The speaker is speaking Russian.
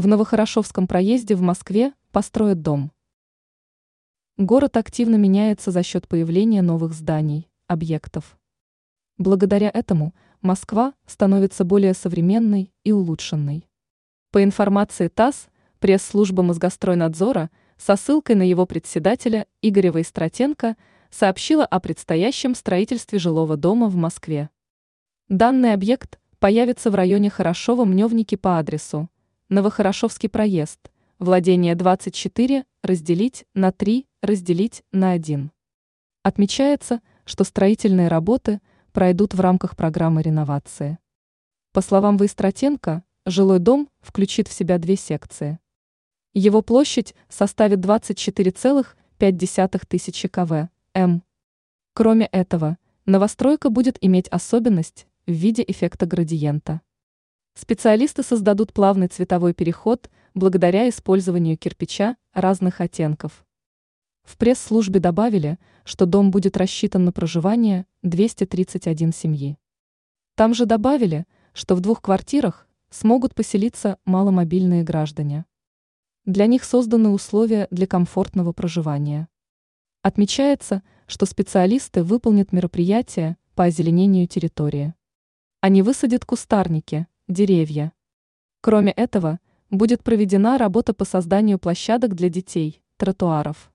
В Новохорошевском проезде в Москве построят дом. Город активно меняется за счет появления новых зданий, объектов. Благодаря этому Москва становится более современной и улучшенной. По информации ТАСС, пресс-служба Мозгостройнадзора со ссылкой на его председателя Игоря Войстратенко сообщила о предстоящем строительстве жилого дома в Москве. Данный объект появится в районе Хорошова-Мневники по адресу Новохорошовский проезд, владение 24, разделить на 3, разделить на 1. Отмечается, что строительные работы пройдут в рамках программы реновации. По словам Войстратенко, жилой дом включит в себя две секции. Его площадь составит 24,5 тысячи кв. м. Кроме этого, новостройка будет иметь особенность в виде эффекта градиента. Специалисты создадут плавный цветовой переход благодаря использованию кирпича разных оттенков. В пресс-службе добавили, что дом будет рассчитан на проживание 231 семьи. Там же добавили, что в двух квартирах смогут поселиться маломобильные граждане. Для них созданы условия для комфортного проживания. Отмечается, что специалисты выполнят мероприятия по озеленению территории. Они высадят кустарники, деревья. Кроме этого, будет проведена работа по созданию площадок для детей, тротуаров.